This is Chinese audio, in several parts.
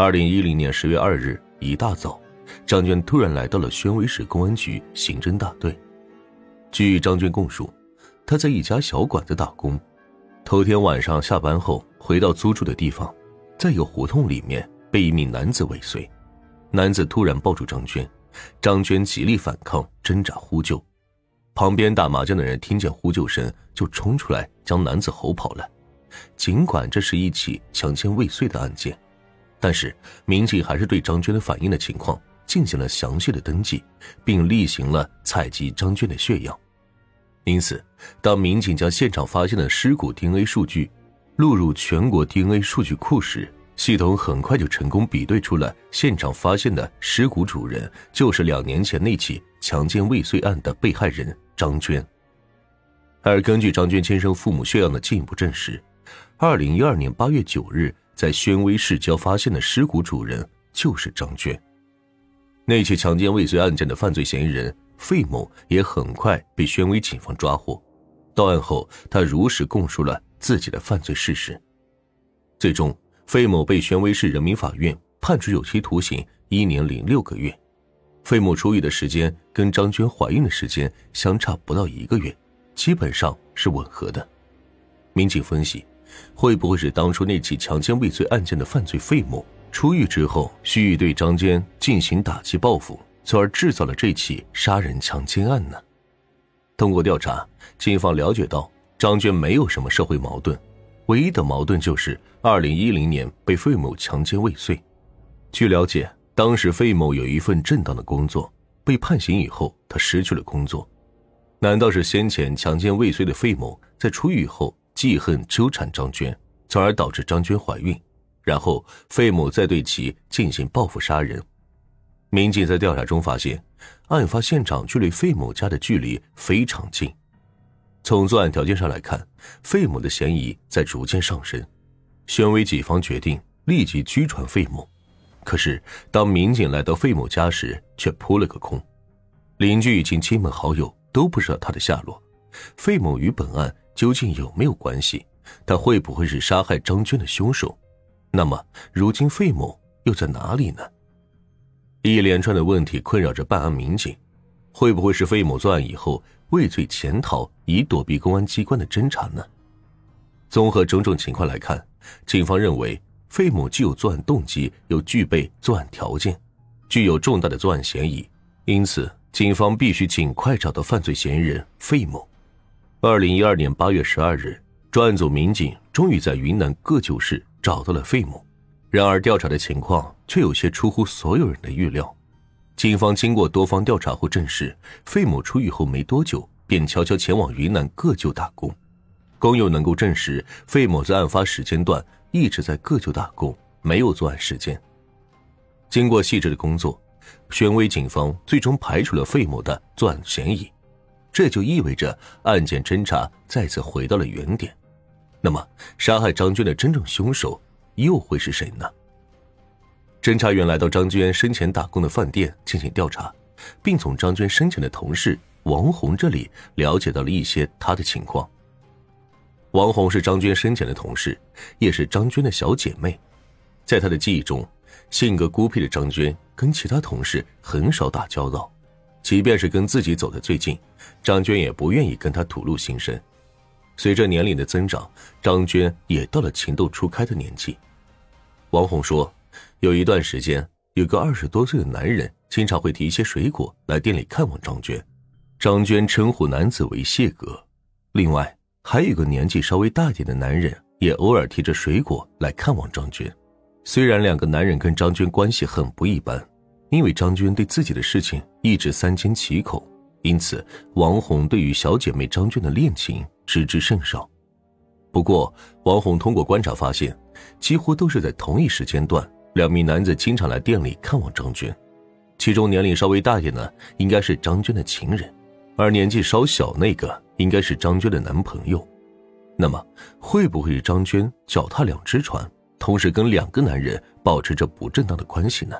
二零一零年十月二日一大早，张娟突然来到了宣威市公安局刑侦大队。据张娟供述，她在一家小馆子打工，头天晚上下班后回到租住的地方，在一个胡同里面被一名男子尾随，男子突然抱住张娟，张娟极力反抗，挣扎呼救。旁边打麻将的人听见呼救声，就冲出来将男子吼跑了。尽管这是一起强奸未遂的案件，但是民警还是对张娟的反应的情况进行了详细的登记，并例行了采集张娟的血样。因此，当民警将现场发现的尸骨 DNA 数据录入全国 DNA 数据库时，系统很快就成功比对出了现场发现的尸骨主人就是两年前那起强奸未遂案的被害人张娟。而根据张娟亲生父母血样的进一步证实。二零一二年八月九日，在宣威市郊发现的尸骨主人就是张娟。那起强奸未遂案件的犯罪嫌疑人费某也很快被宣威警方抓获。到案后，他如实供述了自己的犯罪事实。最终，费某被宣威市人民法院判处有期徒刑一年零六个月。费某出狱的时间跟张娟怀孕的时间相差不到一个月，基本上是吻合的。民警分析。会不会是当初那起强奸未遂案件的犯罪费某出狱之后，蓄意对张娟进行打击报复，从而制造了这起杀人强奸案呢？通过调查，警方了解到张娟没有什么社会矛盾，唯一的矛盾就是2010年被费某强奸未遂。据了解，当时费某有一份正当的工作，被判刑以后，他失去了工作。难道是先前强奸未遂的费某在出狱后？记恨纠缠张娟，从而导致张娟怀孕，然后费某再对其进行报复杀人。民警在调查中发现，案发现场距离费某家的距离非常近。从作案条件上来看，费某的嫌疑在逐渐上升。宣威警方决定立即拘传费某，可是当民警来到费某家时，却扑了个空。邻居以及亲朋好友都不知道他的下落。费某与本案。究竟有没有关系？他会不会是杀害张娟的凶手？那么，如今费某又在哪里呢？一连串的问题困扰着办案民警：会不会是费某作案以后畏罪潜逃，以躲避公安机关的侦查呢？综合种种情况来看，警方认为费某既有作案动机，又具备作案条件，具有重大的作案嫌疑，因此，警方必须尽快找到犯罪嫌疑人费某。二零一二年八月十二日，专案组民警终于在云南个旧市找到了费某。然而，调查的情况却有些出乎所有人的预料。警方经过多方调查后证实，费某出狱后没多久便悄悄前往云南个旧打工。工友能够证实，费某在案发时间段一直在个旧打工，没有作案时间。经过细致的工作，宣威警方最终排除了费某的作案嫌疑。这就意味着案件侦查再次回到了原点。那么，杀害张娟的真正凶手又会是谁呢？侦查员来到张娟生前打工的饭店进行调查，并从张娟生前的同事王红这里了解到了一些她的情况。王红是张娟生前的同事，也是张娟的小姐妹。在她的记忆中，性格孤僻的张娟跟其他同事很少打交道。即便是跟自己走得最近，张娟也不愿意跟他吐露心声。随着年龄的增长，张娟也到了情窦初开的年纪。王红说，有一段时间，有个二十多岁的男人经常会提一些水果来店里看望张娟，张娟称呼男子为谢哥。另外，还有个年纪稍微大点的男人，也偶尔提着水果来看望张娟。虽然两个男人跟张娟关系很不一般。因为张娟对自己的事情一直三缄其口，因此王红对于小姐妹张娟的恋情知之甚少。不过，王红通过观察发现，几乎都是在同一时间段，两名男子经常来店里看望张娟。其中年龄稍微大一点的应该是张娟的情人，而年纪稍小那个应该是张娟的男朋友。那么，会不会是张娟脚踏两只船，同时跟两个男人保持着不正当的关系呢？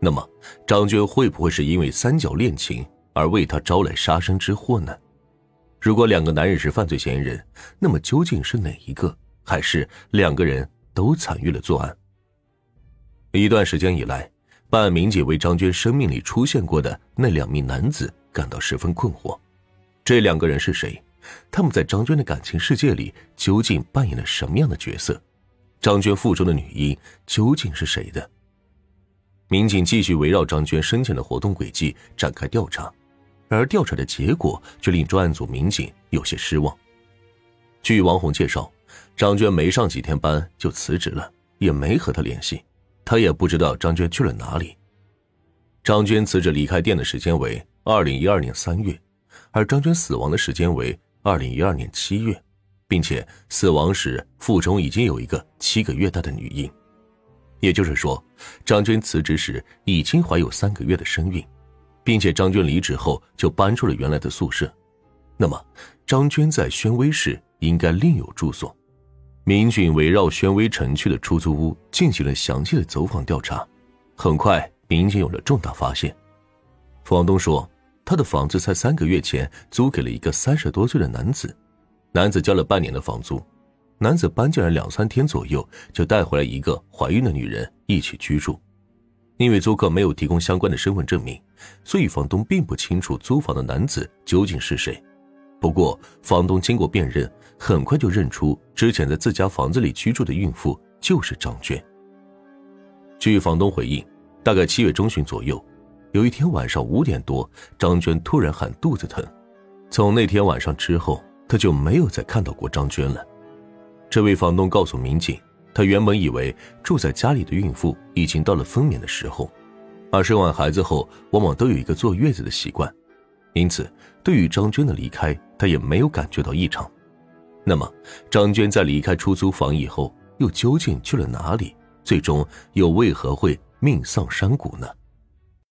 那么，张娟会不会是因为三角恋情而为他招来杀身之祸呢？如果两个男人是犯罪嫌疑人，那么究竟是哪一个？还是两个人都参与了作案？一段时间以来，办案民警为张娟生命里出现过的那两名男子感到十分困惑。这两个人是谁？他们在张娟的感情世界里究竟扮演了什么样的角色？张娟腹中的女婴究竟是谁的？民警继续围绕张娟生前的活动轨迹展开调查，而调查的结果却令专案组民警有些失望。据王红介绍，张娟没上几天班就辞职了，也没和他联系，他也不知道张娟去了哪里。张娟辞职离开店的时间为二零一二年三月，而张娟死亡的时间为二零一二年七月。并且死亡时腹中已经有一个七个月大的女婴，也就是说，张娟辞职时已经怀有三个月的身孕，并且张娟离职后就搬出了原来的宿舍。那么，张娟在宣威市应该另有住所。民警围绕宣威城区的出租屋进行了详细的走访调查，很快，民警有了重大发现。房东说，他的房子在三个月前租给了一个三十多岁的男子。男子交了半年的房租，男子搬进来两三天左右，就带回来一个怀孕的女人一起居住。因为租客没有提供相关的身份证明，所以房东并不清楚租房的男子究竟是谁。不过，房东经过辨认，很快就认出之前在自家房子里居住的孕妇就是张娟。据房东回应，大概七月中旬左右，有一天晚上五点多，张娟突然喊肚子疼。从那天晚上之后。他就没有再看到过张娟了。这位房东告诉民警，他原本以为住在家里的孕妇已经到了分娩的时候，而生完孩子后往往都有一个坐月子的习惯，因此对于张娟的离开，他也没有感觉到异常。那么，张娟在离开出租房以后，又究竟去了哪里？最终又为何会命丧山谷呢？